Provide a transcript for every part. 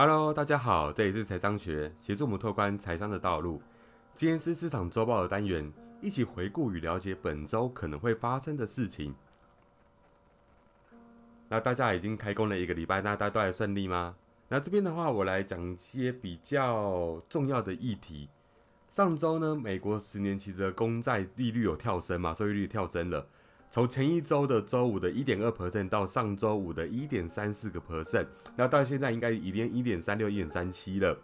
Hello，大家好，这里是财商学，协助我们拓宽财商的道路。今天是市场周报的单元，一起回顾与了解本周可能会发生的事情。那大家已经开工了一个礼拜，那大家都还顺利吗？那这边的话，我来讲一些比较重要的议题。上周呢，美国十年期的公债利率有跳升嘛？收益率跳升了，从前一周的周五的一点二 percent 到上周五的一点三四个 percent，那到现在应该已经一点三六、一点三七了。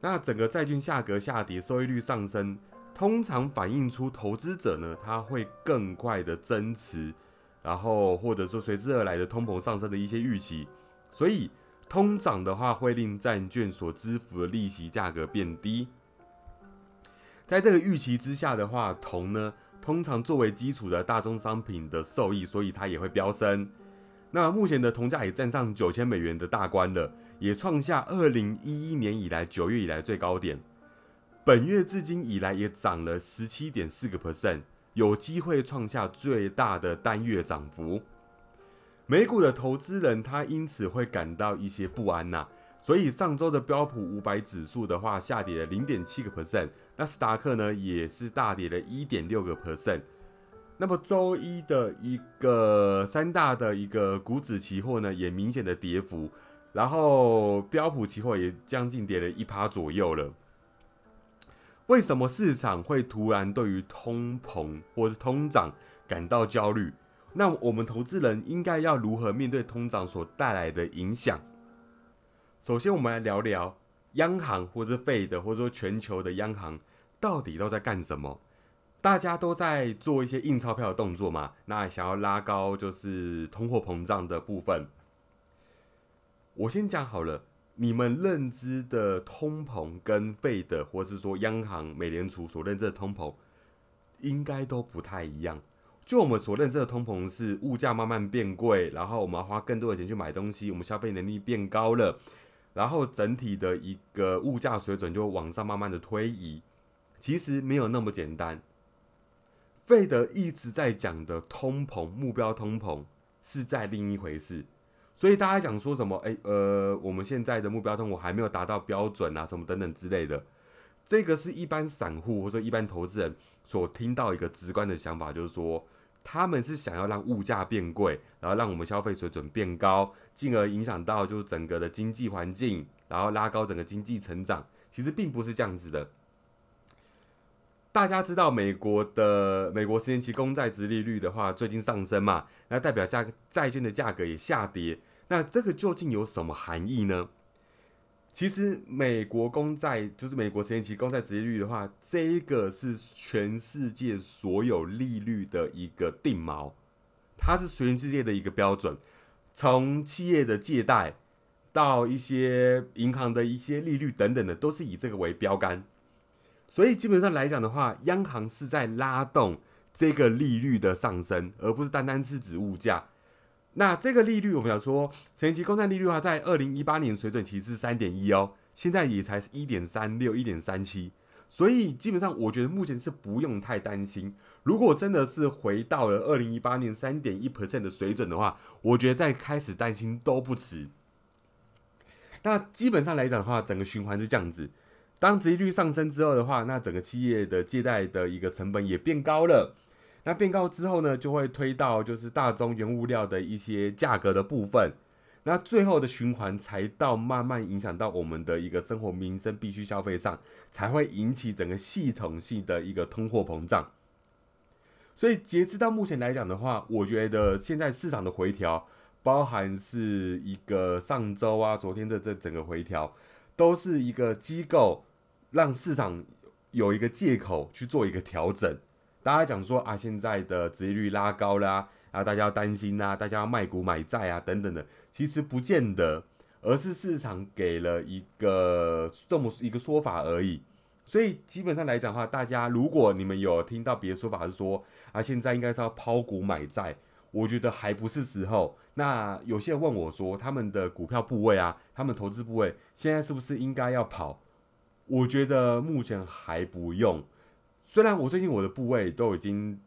那整个债券价格下跌，收益率上升，通常反映出投资者呢，他会更快的增持，然后或者说随之而来的通膨上升的一些预期，所以通胀的话会令债券所支付的利息价格变低。在这个预期之下的话，铜呢通常作为基础的大宗商品的受益，所以它也会飙升。那目前的铜价也站上九千美元的大关了，也创下二零一一年以来九月以来最高点。本月至今以来也涨了十七点四个 percent，有机会创下最大的单月涨幅。美股的投资人他因此会感到一些不安呐。所以上周的标普五百指数的话，下跌了零点七个 percent，那斯达克呢也是大跌了一点六个 percent。那么周一的一个三大的一个股指期货呢，也明显的跌幅，然后标普期货也将近跌了一趴左右了。为什么市场会突然对于通膨或是通胀感到焦虑？那我们投资人应该要如何面对通胀所带来的影响？首先，我们来聊聊央行或者费的，或者说全球的央行到底都在干什么？大家都在做一些印钞票的动作嘛？那想要拉高就是通货膨胀的部分。我先讲好了，你们认知的通膨跟费的，或是说央行、美联储所认知的通膨，应该都不太一样。就我们所认知的通膨是物价慢慢变贵，然后我们要花更多的钱去买东西，我们消费能力变高了。然后整体的一个物价水准就往上慢慢的推移，其实没有那么简单。费德一直在讲的通膨目标通膨是在另一回事，所以大家讲说什么？哎，呃，我们现在的目标通膨还没有达到标准啊，什么等等之类的，这个是一般散户或者一般投资人所听到一个直观的想法，就是说。他们是想要让物价变贵，然后让我们消费水准变高，进而影响到就是整个的经济环境，然后拉高整个经济成长。其实并不是这样子的。大家知道美国的美国十年期公债殖利率的话，最近上升嘛，那代表价债券的价格也下跌。那这个究竟有什么含义呢？其实，美国公债就是美国十年期公债殖利率的话，这个是全世界所有利率的一个定锚，它是全世界的一个标准。从企业的借贷到一些银行的一些利率等等的，都是以这个为标杆。所以基本上来讲的话，央行是在拉动这个利率的上升，而不是单单是指物价。那这个利率，我们想说，前期公债利率的话，在二零一八年水准其实是三点一哦，现在也才是一点三六、一点三七，所以基本上我觉得目前是不用太担心。如果真的是回到了二零一八年三点一 percent 的水准的话，我觉得再开始担心都不迟。那基本上来讲的话，整个循环是这样子：当殖利率上升之后的话，那整个企业的借贷的一个成本也变高了。那变高之后呢，就会推到就是大宗原物料的一些价格的部分，那最后的循环才到慢慢影响到我们的一个生活民生必须消费上，才会引起整个系统性的一个通货膨胀。所以截至到目前来讲的话，我觉得现在市场的回调，包含是一个上周啊、昨天的这整个回调，都是一个机构让市场有一个借口去做一个调整。大家讲说啊，现在的殖利率拉高啦，啊，大家要担心呐，大家要卖股买债啊，等等的，其实不见得，而是市场给了一个这么一个说法而已。所以基本上来讲的话，大家如果你们有听到别的说法是说啊，现在应该是要抛股买债，我觉得还不是时候。那有些人问我说，他们的股票部位啊，他们投资部位现在是不是应该要跑？我觉得目前还不用。虽然我最近我的部位都已经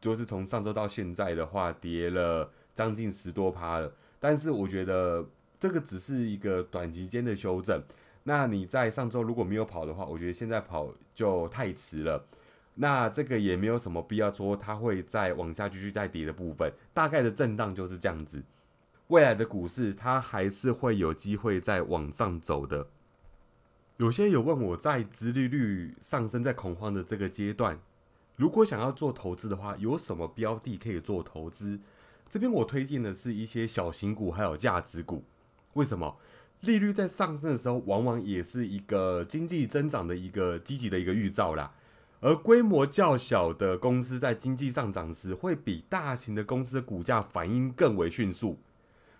就是从上周到现在的话跌了将近十多趴了，但是我觉得这个只是一个短期间的修正。那你在上周如果没有跑的话，我觉得现在跑就太迟了。那这个也没有什么必要说它会再往下继续再跌的部分，大概的震荡就是这样子。未来的股市它还是会有机会再往上走的。有些有问我在殖利率上升在恐慌的这个阶段，如果想要做投资的话，有什么标的可以做投资？这边我推荐的是一些小型股还有价值股。为什么？利率在上升的时候，往往也是一个经济增长的一个积极的一个预兆啦。而规模较小的公司在经济上涨时，会比大型的公司的股价反应更为迅速。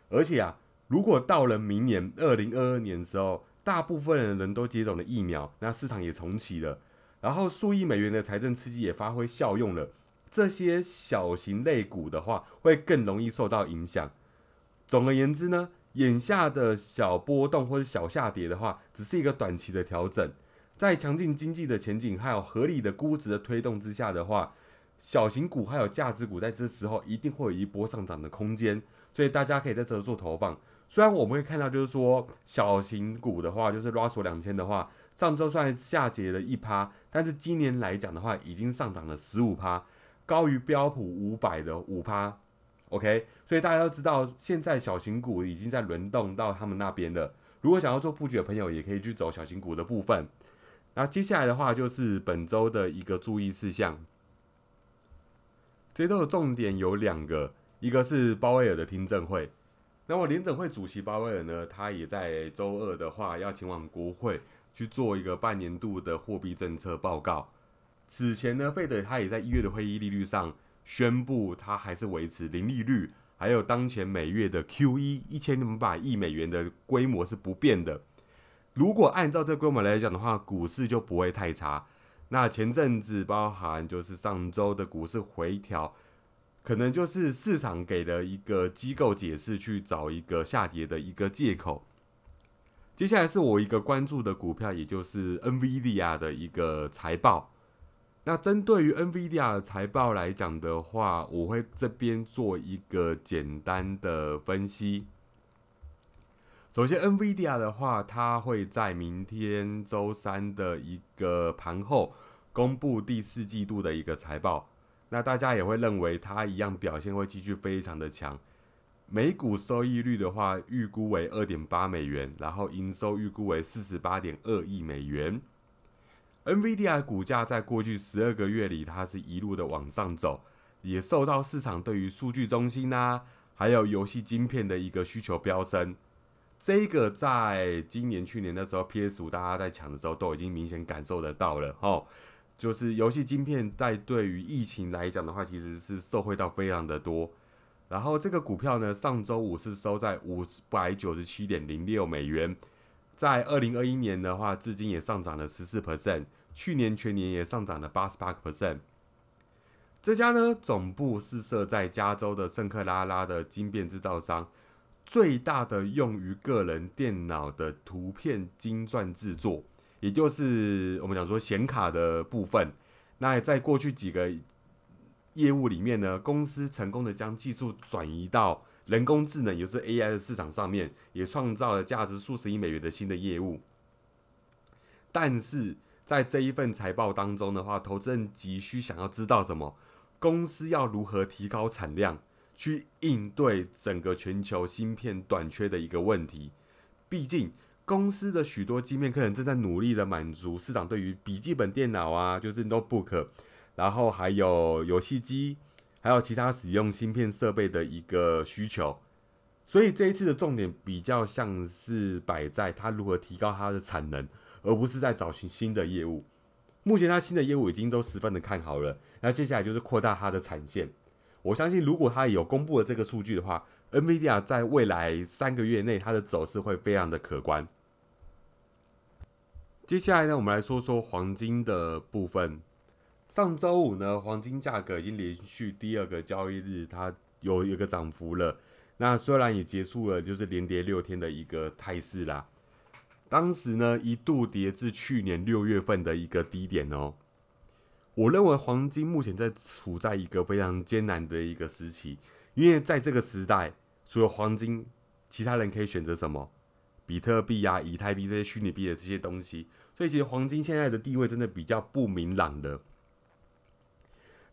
而且啊，如果到了明年二零二二年的时候，大部分的人都接种了疫苗，那市场也重启了，然后数亿美元的财政刺激也发挥效用了，这些小型类股的话，会更容易受到影响。总而言之呢，眼下的小波动或者小下跌的话，只是一个短期的调整。在强劲经济的前景还有合理的估值的推动之下的话，小型股还有价值股在这时候一定会有一波上涨的空间，所以大家可以在这做投放。虽然我们会看到，就是说小型股的话，就是 Russell 两千的话，上周算下跌了一趴，但是今年来讲的话，已经上涨了十五趴，高于标普五百的五趴。OK，所以大家都知道，现在小型股已经在轮动到他们那边了。如果想要做布局的朋友，也可以去走小型股的部分。那接下来的话就是本周的一个注意事项，这周的重点有两个，一个是鲍威尔的听证会。那么联准会主席鲍威尔呢，他也在周二的话要前往国会去做一个半年度的货币政策报告。此前呢，费德他也在一月的会议利率上宣布，他还是维持零利率，还有当前每月的 Q E 一千五百亿美元的规模是不变的。如果按照这规模来讲的话，股市就不会太差。那前阵子包含就是上周的股市回调，可能就是市场给了一个机构解释去找一个下跌的一个借口。接下来是我一个关注的股票，也就是 NVIDIA 的一个财报。那针对于 NVIDIA 的财报来讲的话，我会这边做一个简单的分析。首先，NVIDIA 的话，它会在明天周三的一个盘后公布第四季度的一个财报。那大家也会认为它一样表现会继续非常的强。每股收益率的话，预估为二点八美元，然后营收预估为四十八点二亿美元。NVIDIA 股价在过去十二个月里，它是一路的往上走，也受到市场对于数据中心啊，还有游戏晶片的一个需求飙升。这个在今年、去年的时候，PS 五大家在抢的时候，都已经明显感受得到了哦。就是游戏晶片在对于疫情来讲的话，其实是受惠到非常的多。然后这个股票呢，上周五是收在五百九十七点零六美元，在二零二一年的话，至今也上涨了十四 percent，去年全年也上涨了八十八个 percent。这家呢，总部是设在加州的圣克拉拉的晶片制造商。最大的用于个人电脑的图片晶钻制作，也就是我们讲说显卡的部分。那在过去几个业务里面呢，公司成功的将技术转移到人工智能，也就是 AI 的市场上面，也创造了价值数十亿美元的新的业务。但是在这一份财报当中的话，投资人急需想要知道什么？公司要如何提高产量？去应对整个全球芯片短缺的一个问题。毕竟，公司的许多晶片客人正在努力的满足市场对于笔记本电脑啊，就是 notebook，然后还有游戏机，还有其他使用芯片设备的一个需求。所以这一次的重点比较像是摆在它如何提高它的产能，而不是在找寻新的业务。目前它新的业务已经都十分的看好了，那接下来就是扩大它的产线。我相信，如果它有公布了这个数据的话，NVIDIA 在未来三个月内它的走势会非常的可观。接下来呢，我们来说说黄金的部分。上周五呢，黄金价格已经连续第二个交易日它有一个涨幅了。那虽然也结束了就是连跌六天的一个态势啦，当时呢一度跌至去年六月份的一个低点哦。我认为黄金目前在处在一个非常艰难的一个时期，因为在这个时代，除了黄金其他人可以选择什么？比特币啊、以太币这些虚拟币的这些东西。所以其实黄金现在的地位真的比较不明朗的。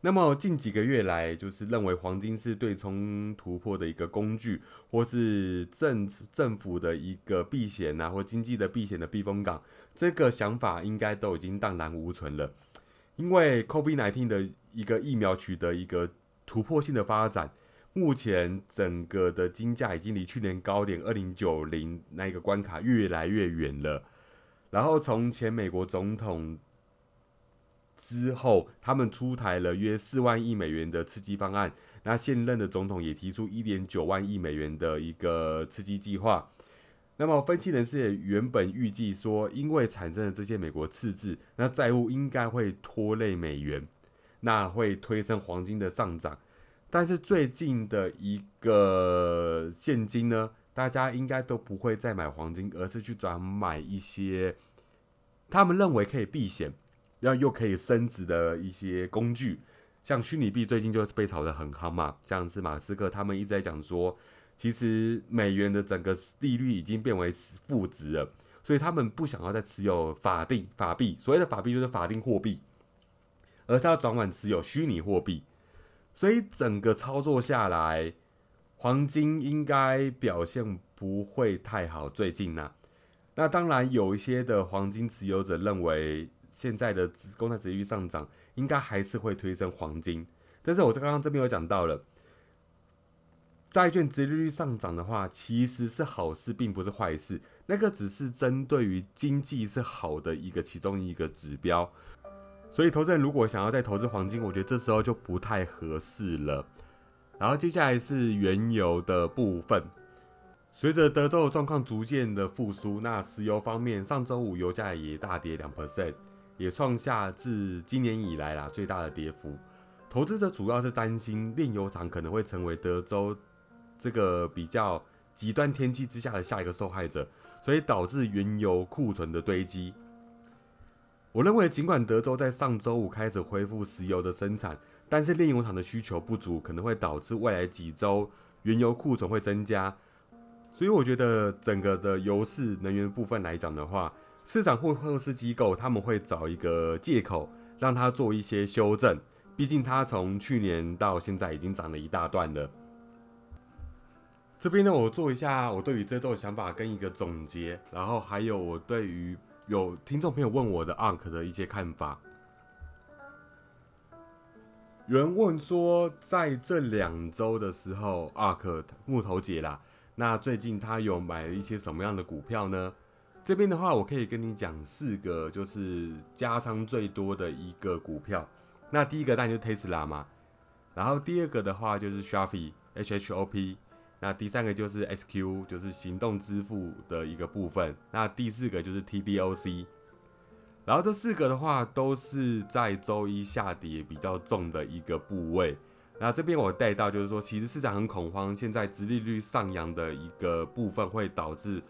那么近几个月来，就是认为黄金是对冲突破的一个工具，或是政政府的一个避险啊，或经济的避险的避风港，这个想法应该都已经荡然无存了。因为 COVID-19 的一个疫苗取得一个突破性的发展，目前整个的金价已经离去年高点二零九零那个关卡越来越远了。然后从前美国总统之后，他们出台了约四万亿美元的刺激方案，那现任的总统也提出一点九万亿美元的一个刺激计划。那么，分析人士也原本预计说，因为产生了这些美国赤字，那债务应该会拖累美元，那会推升黄金的上涨。但是最近的一个现金呢，大家应该都不会再买黄金，而是去转买一些他们认为可以避险，然后又可以升值的一些工具，像虚拟币最近就是被炒得很夯嘛，像是马斯克他们一直在讲说。其实美元的整个利率已经变为负值了，所以他们不想要再持有法定法币，所谓的法币就是法定货币，而是要转换持有虚拟货币。所以整个操作下来，黄金应该表现不会太好。最近呢，那当然有一些的黄金持有者认为，现在的公债殖率上涨应该还是会推升黄金。但是我在刚刚这边有讲到了。债券殖利率上涨的话，其实是好事，并不是坏事。那个只是针对于经济是好的一个其中一个指标。所以，投资人如果想要再投资黄金，我觉得这时候就不太合适了。然后接下来是原油的部分。随着德州的状况逐渐的复苏，那石油方面，上周五油价也大跌两 percent，也创下自今年以来啦最大的跌幅。投资者主要是担心炼油厂可能会成为德州。这个比较极端天气之下的下一个受害者，所以导致原油库存的堆积。我认为，尽管德州在上周五开始恢复石油的生产，但是炼油厂的需求不足，可能会导致未来几周原油库存会增加。所以，我觉得整个的油市能源部分来讲的话，市场或或是机构他们会找一个借口，让它做一些修正。毕竟，它从去年到现在已经涨了一大段了。这边呢，我做一下我对于这段想法跟一个总结，然后还有我对于有听众朋友问我的 ARK 的一些看法。有人问说，在这两周的时候，ARK 木头姐啦，那最近他有买了一些什么样的股票呢？这边的话，我可以跟你讲四个，就是加仓最多的一个股票。那第一个当然就是 Tesla 嘛，然后第二个的话就是 Shopee H H O P。那第三个就是 SQ，就是行动支付的一个部分。那第四个就是 TBOC，然后这四个的话都是在周一下跌比较重的一个部位。那这边我带到就是说，其实市场很恐慌，现在殖利率上扬的一个部分会导致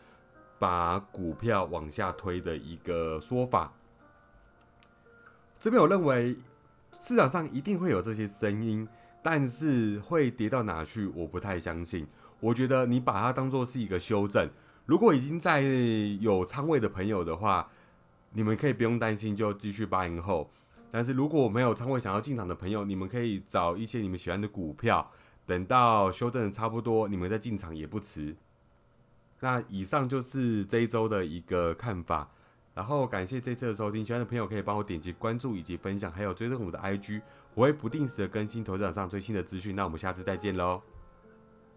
把股票往下推的一个说法。这边我认为市场上一定会有这些声音。但是会跌到哪去？我不太相信。我觉得你把它当做是一个修正。如果已经在有仓位的朋友的话，你们可以不用担心，就继续八零后。但是如果没有仓位想要进场的朋友，你们可以找一些你们喜欢的股票，等到修正的差不多，你们再进场也不迟。那以上就是这一周的一个看法。然后感谢这次的收听，喜欢的朋友可以帮我点击关注以及分享，还有追踪我们的 IG，我会不定时的更新投资场上最新的资讯。那我们下次再见喽。